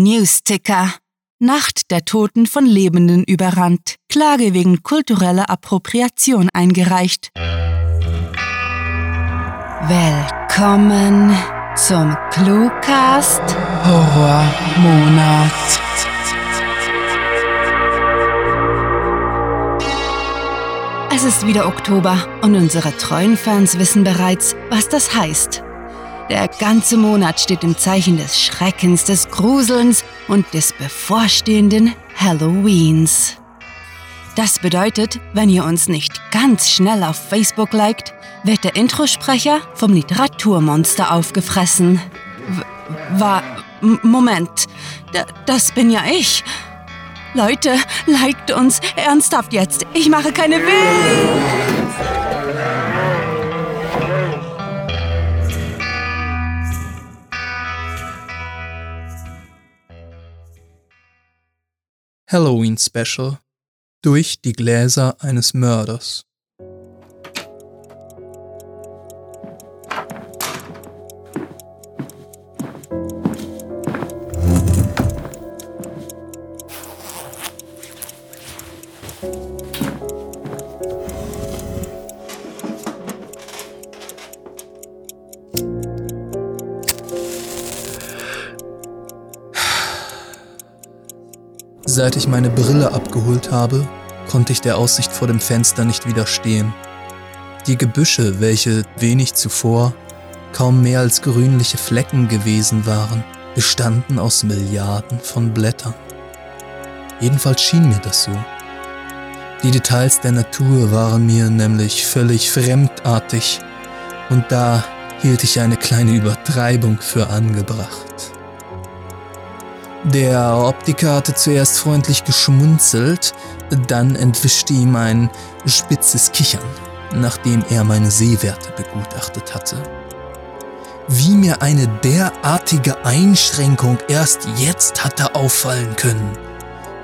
Newsticker. Nacht der Toten von Lebenden überrannt. Klage wegen kultureller Appropriation eingereicht. Willkommen zum Cluecast Horrormonat. Es ist wieder Oktober und unsere treuen Fans wissen bereits, was das heißt. Der ganze Monat steht im Zeichen des Schreckens, des Gruselns und des bevorstehenden Halloweens. Das bedeutet, wenn ihr uns nicht ganz schnell auf Facebook liked, wird der Introsprecher vom Literaturmonster aufgefressen. W war. Moment. D das bin ja ich. Leute, liked uns ernsthaft jetzt. Ich mache keine Witze. Halloween Special durch die Gläser eines Mörders. Ich meine Brille abgeholt habe, konnte ich der Aussicht vor dem Fenster nicht widerstehen. Die Gebüsche, welche wenig zuvor kaum mehr als grünliche Flecken gewesen waren, bestanden aus Milliarden von Blättern. Jedenfalls schien mir das so. Die Details der Natur waren mir nämlich völlig fremdartig und da hielt ich eine kleine Übertreibung für angebracht. Der Optiker hatte zuerst freundlich geschmunzelt, dann entwischte ihm ein spitzes Kichern, nachdem er meine Sehwerte begutachtet hatte. Wie mir eine derartige Einschränkung erst jetzt hatte auffallen können,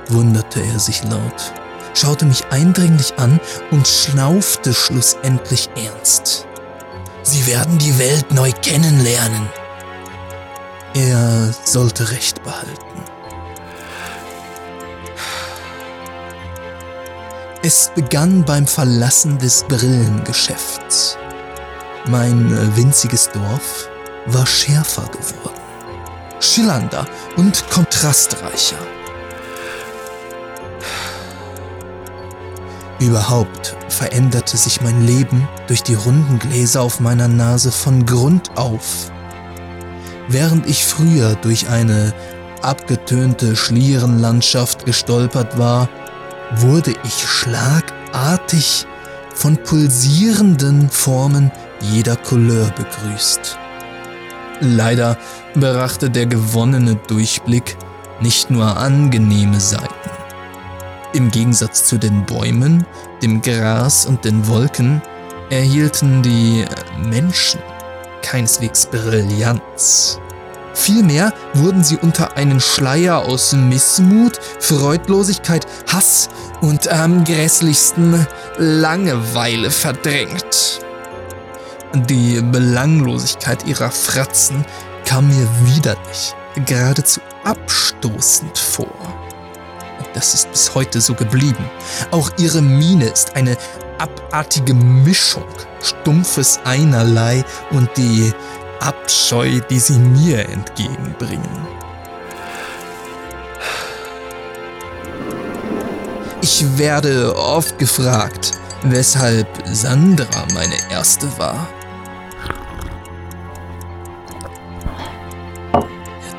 wunderte er sich laut, schaute mich eindringlich an und schnaufte schlussendlich ernst. Sie werden die Welt neu kennenlernen, er sollte Recht behalten. Es begann beim Verlassen des Brillengeschäfts. Mein äh, winziges Dorf war schärfer geworden, schillernder und kontrastreicher. Überhaupt veränderte sich mein Leben durch die runden Gläser auf meiner Nase von Grund auf. Während ich früher durch eine abgetönte Schlierenlandschaft gestolpert war, wurde ich schlagartig von pulsierenden Formen jeder Couleur begrüßt. Leider brachte der gewonnene Durchblick nicht nur angenehme Seiten. Im Gegensatz zu den Bäumen, dem Gras und den Wolken erhielten die Menschen keineswegs Brillanz. Vielmehr wurden sie unter einen Schleier aus Missmut, Freudlosigkeit, Hass und am grässlichsten Langeweile verdrängt. Die Belanglosigkeit ihrer Fratzen kam mir widerlich, geradezu abstoßend vor. Das ist bis heute so geblieben. Auch ihre Miene ist eine abartige Mischung stumpfes Einerlei und die Abscheu, die sie mir entgegenbringen. Ich werde oft gefragt, weshalb Sandra meine erste war.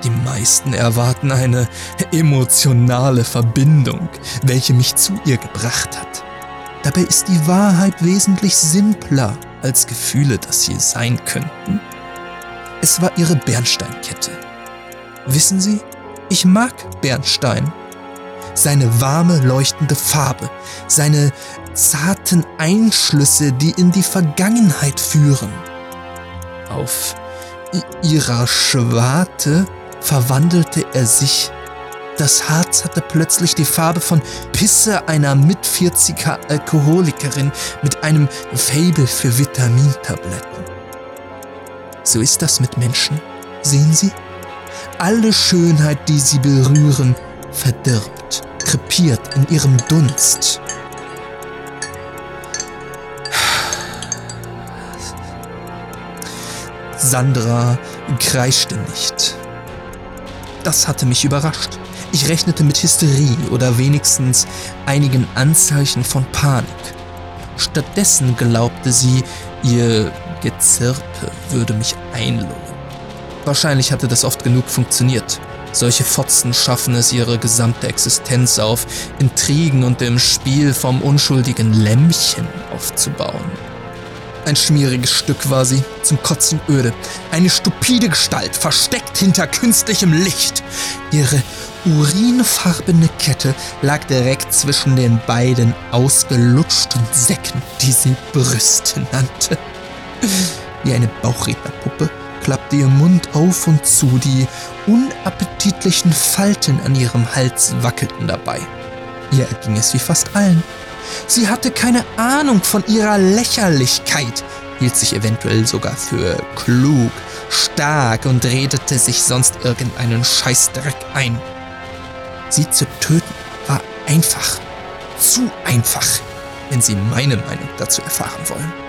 Die meisten erwarten eine emotionale Verbindung, welche mich zu ihr gebracht hat. Dabei ist die Wahrheit wesentlich simpler als Gefühle das hier sein könnten. Es war ihre Bernsteinkette. Wissen Sie, ich mag Bernstein. Seine warme, leuchtende Farbe, seine zarten Einschlüsse, die in die Vergangenheit führen. Auf ihrer Schwarte verwandelte er sich das Harz hatte plötzlich die Farbe von Pisse einer mit 40er Alkoholikerin mit einem Fable für Vitamintabletten. So ist das mit Menschen, sehen Sie? alle Schönheit, die sie berühren, verdirbt, krepiert in ihrem Dunst. Sandra kreischte nicht. Das hatte mich überrascht. Ich rechnete mit Hysterie oder wenigstens einigen Anzeichen von Panik. Stattdessen glaubte sie, ihr Gezirpe würde mich einlullen. Wahrscheinlich hatte das oft genug funktioniert. Solche Fotzen schaffen es ihre gesamte Existenz auf, Intrigen und im Spiel vom unschuldigen Lämmchen aufzubauen. Ein schmieriges Stück war sie, zum Kotzen öde. Eine stupide Gestalt, versteckt hinter künstlichem Licht. Ihre urinfarbene Kette lag direkt zwischen den beiden ausgelutschten Säcken, die sie Brüste nannte. Wie eine Bauchrednerpuppe klappte ihr Mund auf und zu, die unappetitlichen Falten an ihrem Hals wackelten dabei. Ihr erging es wie fast allen. Sie hatte keine Ahnung von ihrer Lächerlichkeit, hielt sich eventuell sogar für klug, stark und redete sich sonst irgendeinen Scheißdreck ein. Sie zu töten war einfach. Zu einfach, wenn Sie meine Meinung dazu erfahren wollen.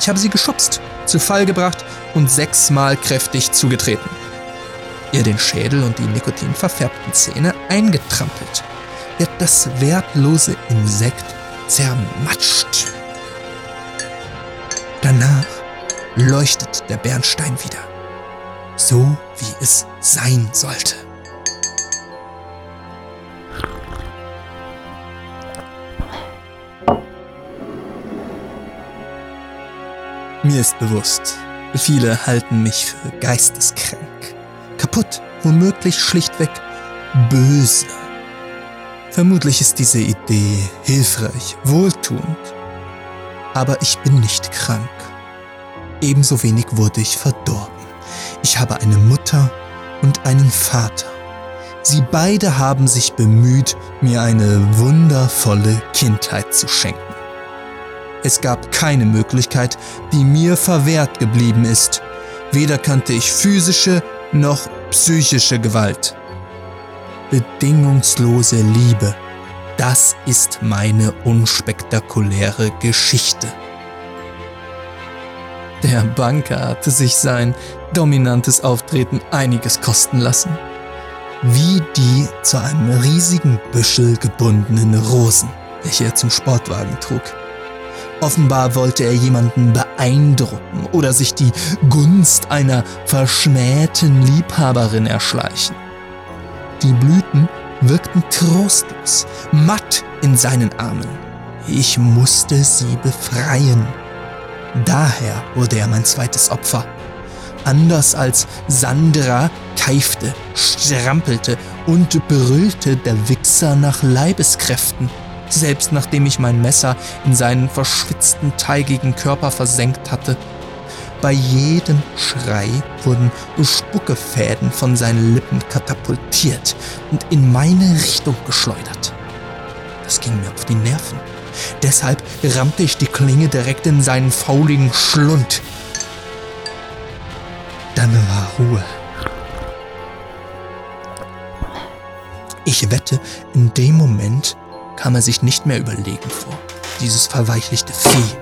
Ich habe sie geschubst, zu Fall gebracht und sechsmal kräftig zugetreten. Ihr den Schädel und die nikotinverfärbten Zähne eingetrampelt wird das wertlose Insekt zermatscht. Danach leuchtet der Bernstein wieder, so wie es sein sollte. Mir ist bewusst, viele halten mich für geisteskrank, kaputt, womöglich schlichtweg böse. Vermutlich ist diese Idee hilfreich, wohltuend. Aber ich bin nicht krank. Ebenso wenig wurde ich verdorben. Ich habe eine Mutter und einen Vater. Sie beide haben sich bemüht, mir eine wundervolle Kindheit zu schenken. Es gab keine Möglichkeit, die mir verwehrt geblieben ist. Weder kannte ich physische noch psychische Gewalt bedingungslose Liebe. Das ist meine unspektakuläre Geschichte. Der Banker hatte sich sein dominantes Auftreten einiges kosten lassen. Wie die zu einem riesigen Büschel gebundenen Rosen, welche er zum Sportwagen trug. Offenbar wollte er jemanden beeindrucken oder sich die Gunst einer verschmähten Liebhaberin erschleichen. Die Blüten wirkten trostlos, matt in seinen Armen. Ich musste sie befreien. Daher wurde er mein zweites Opfer. Anders als Sandra keifte, strampelte und brüllte der Wichser nach Leibeskräften, selbst nachdem ich mein Messer in seinen verschwitzten, teigigen Körper versenkt hatte. Bei jedem Schrei wurden Spuckefäden von seinen Lippen katapultiert und in meine Richtung geschleudert. Das ging mir auf die Nerven. Deshalb rammte ich die Klinge direkt in seinen fauligen Schlund. Dann war Ruhe. Ich wette, in dem Moment kam er sich nicht mehr überlegen vor, dieses verweichlichte Vieh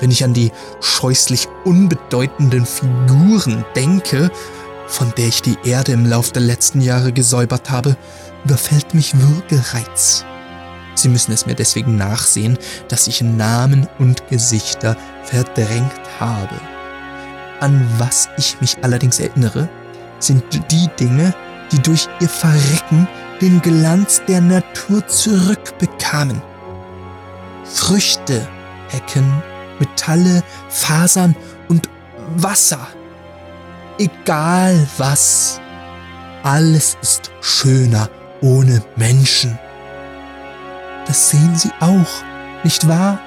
wenn ich an die scheußlich unbedeutenden Figuren denke, von der ich die Erde im Lauf der letzten Jahre gesäubert habe, überfällt mich Würgereiz. Sie müssen es mir deswegen nachsehen, dass ich Namen und Gesichter verdrängt habe. An was ich mich allerdings erinnere, sind die Dinge, die durch ihr Verrecken den Glanz der Natur zurückbekamen. Früchte, Hecken, Metalle, Fasern und Wasser. Egal was. Alles ist schöner ohne Menschen. Das sehen Sie auch, nicht wahr?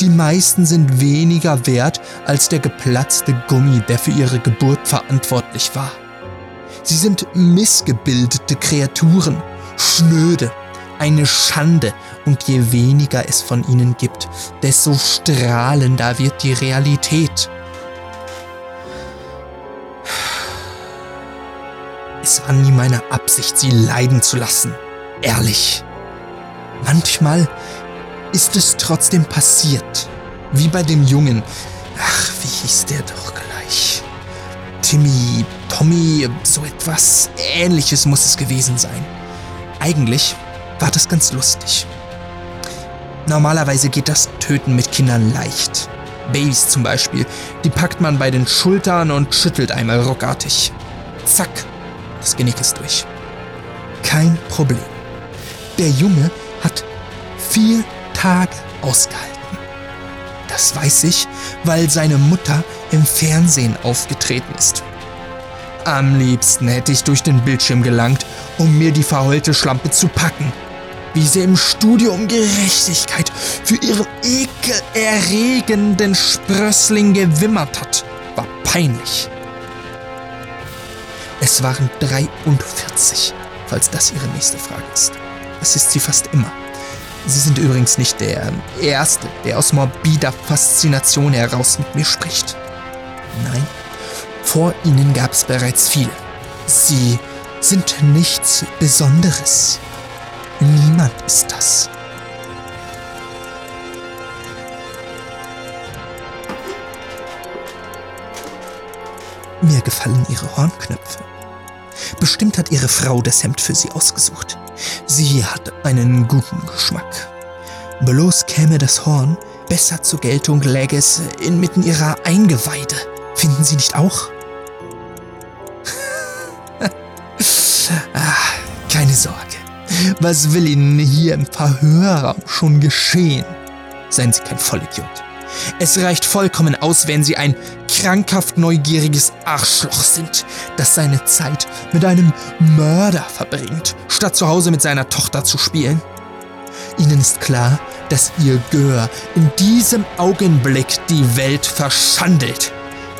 Die meisten sind weniger wert als der geplatzte Gummi, der für ihre Geburt verantwortlich war. Sie sind missgebildete Kreaturen, schnöde, eine Schande, und je weniger es von ihnen gibt, desto strahlender wird die Realität. Es war nie meine Absicht, sie leiden zu lassen. Ehrlich. Manchmal ist es trotzdem passiert. Wie bei dem Jungen. Ach, wie hieß der doch? Timmy, Tommy, so etwas ähnliches muss es gewesen sein. Eigentlich war das ganz lustig. Normalerweise geht das Töten mit Kindern leicht. Babys zum Beispiel, die packt man bei den Schultern und schüttelt einmal ruckartig. Zack, das Genick ist durch. Kein Problem. Der Junge hat vier Tage ausgehalten. Das weiß ich, weil seine Mutter im Fernsehen aufgetreten ist. Am liebsten hätte ich durch den Bildschirm gelangt, um mir die verheulte Schlampe zu packen. Wie sie im Studio um Gerechtigkeit für ihren ekelerregenden Sprössling gewimmert hat, war peinlich. Es waren 43, falls das Ihre nächste Frage ist. Es ist sie fast immer. Sie sind übrigens nicht der Erste, der aus morbider Faszination heraus mit mir spricht. Nein, vor Ihnen gab es bereits viele. Sie sind nichts Besonderes. Niemand ist das. Mir gefallen Ihre Hornknöpfe. Bestimmt hat Ihre Frau das Hemd für Sie ausgesucht. Sie hat einen guten Geschmack. Bloß käme das Horn besser zur Geltung, läge es inmitten Ihrer Eingeweide. Finden Sie nicht auch? ah, keine Sorge. Was will Ihnen hier im Verhörraum schon geschehen? Seien Sie kein Vollidiot. Es reicht vollkommen aus, wenn Sie ein krankhaft neugieriges Arschloch sind, das seine Zeit mit einem Mörder verbringt, statt zu Hause mit seiner Tochter zu spielen. Ihnen ist klar, dass Ihr Gör in diesem Augenblick die Welt verschandelt.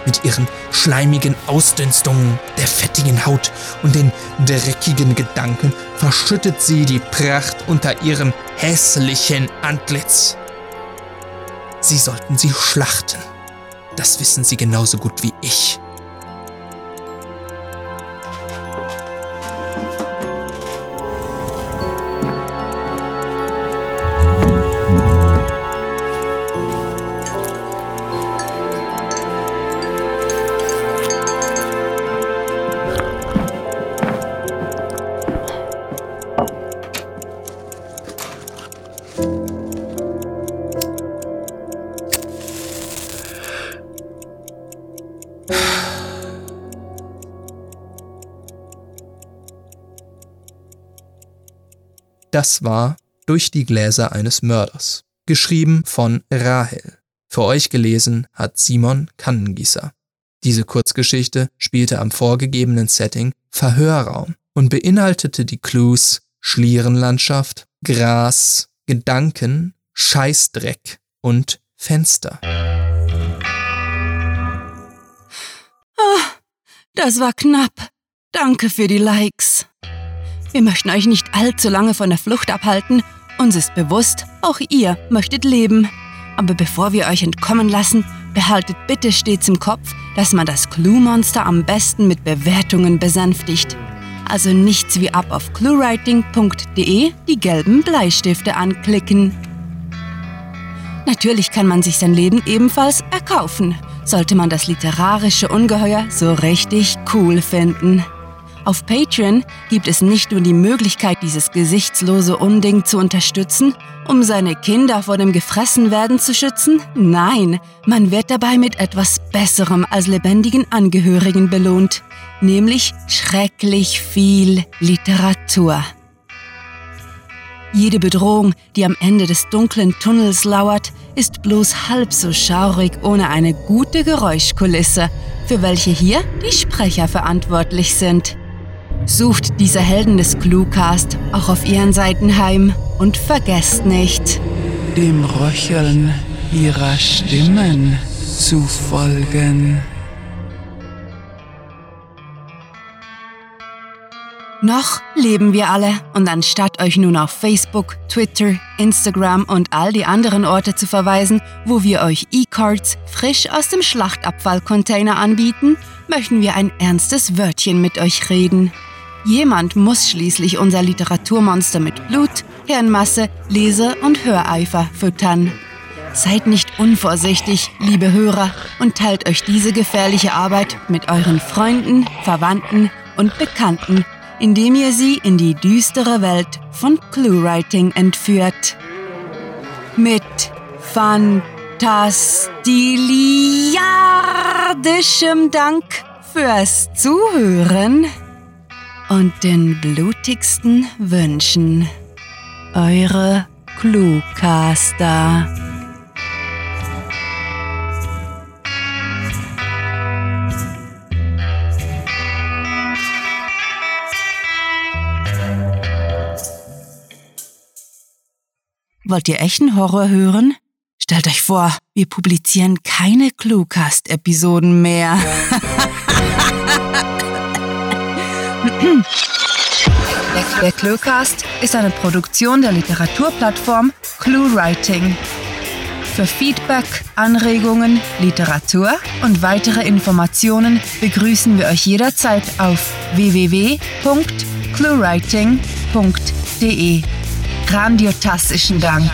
Mit ihren schleimigen Ausdünstungen, der fettigen Haut und den dreckigen Gedanken verschüttet sie die Pracht unter ihrem hässlichen Antlitz. Sie sollten sie schlachten. Das wissen Sie genauso gut wie ich. Das war Durch die Gläser eines Mörders, geschrieben von Rahel. Für euch gelesen hat Simon Kannengießer. Diese Kurzgeschichte spielte am vorgegebenen Setting Verhörraum und beinhaltete die Clues Schlierenlandschaft, Gras, Gedanken, Scheißdreck und Fenster. Das war knapp. Danke für die Likes. Wir möchten euch nicht allzu lange von der Flucht abhalten. Uns ist bewusst, auch ihr möchtet leben. Aber bevor wir euch entkommen lassen, behaltet bitte stets im Kopf, dass man das Clue-Monster am besten mit Bewertungen besänftigt. Also nichts wie ab auf cluewriting.de die gelben Bleistifte anklicken. Natürlich kann man sich sein Leben ebenfalls erkaufen, sollte man das literarische Ungeheuer so richtig cool finden. Auf Patreon gibt es nicht nur die Möglichkeit, dieses gesichtslose Unding zu unterstützen, um seine Kinder vor dem Gefressenwerden zu schützen. Nein, man wird dabei mit etwas Besserem als lebendigen Angehörigen belohnt, nämlich schrecklich viel Literatur. Jede Bedrohung, die am Ende des dunklen Tunnels lauert, ist bloß halb so schaurig ohne eine gute Geräuschkulisse, für welche hier die Sprecher verantwortlich sind. Sucht diese Helden des Cluecast auch auf ihren Seiten heim und vergesst nicht, dem Röcheln ihrer Stimmen zu folgen. Noch leben wir alle und anstatt euch nun auf Facebook, Twitter, Instagram und all die anderen Orte zu verweisen, wo wir euch E-Cards frisch aus dem Schlachtabfallcontainer anbieten, möchten wir ein ernstes Wörtchen mit euch reden. Jemand muss schließlich unser Literaturmonster mit Blut, Hirnmasse, Lese- und Höreifer füttern. Seid nicht unvorsichtig, liebe Hörer, und teilt euch diese gefährliche Arbeit mit euren Freunden, Verwandten und Bekannten, indem ihr sie in die düstere Welt von Cluewriting entführt. Mit fantastiliardischem Dank fürs Zuhören und den blutigsten Wünschen. Eure Cluecaster. Wollt ihr echten Horror hören? Stellt euch vor, wir publizieren keine Cluecast-Episoden mehr. Der Cluecast ist eine Produktion der Literaturplattform ClueWriting. Für Feedback, Anregungen, Literatur und weitere Informationen begrüßen wir euch jederzeit auf www.cluewriting.de. Grandiotastischen Dank.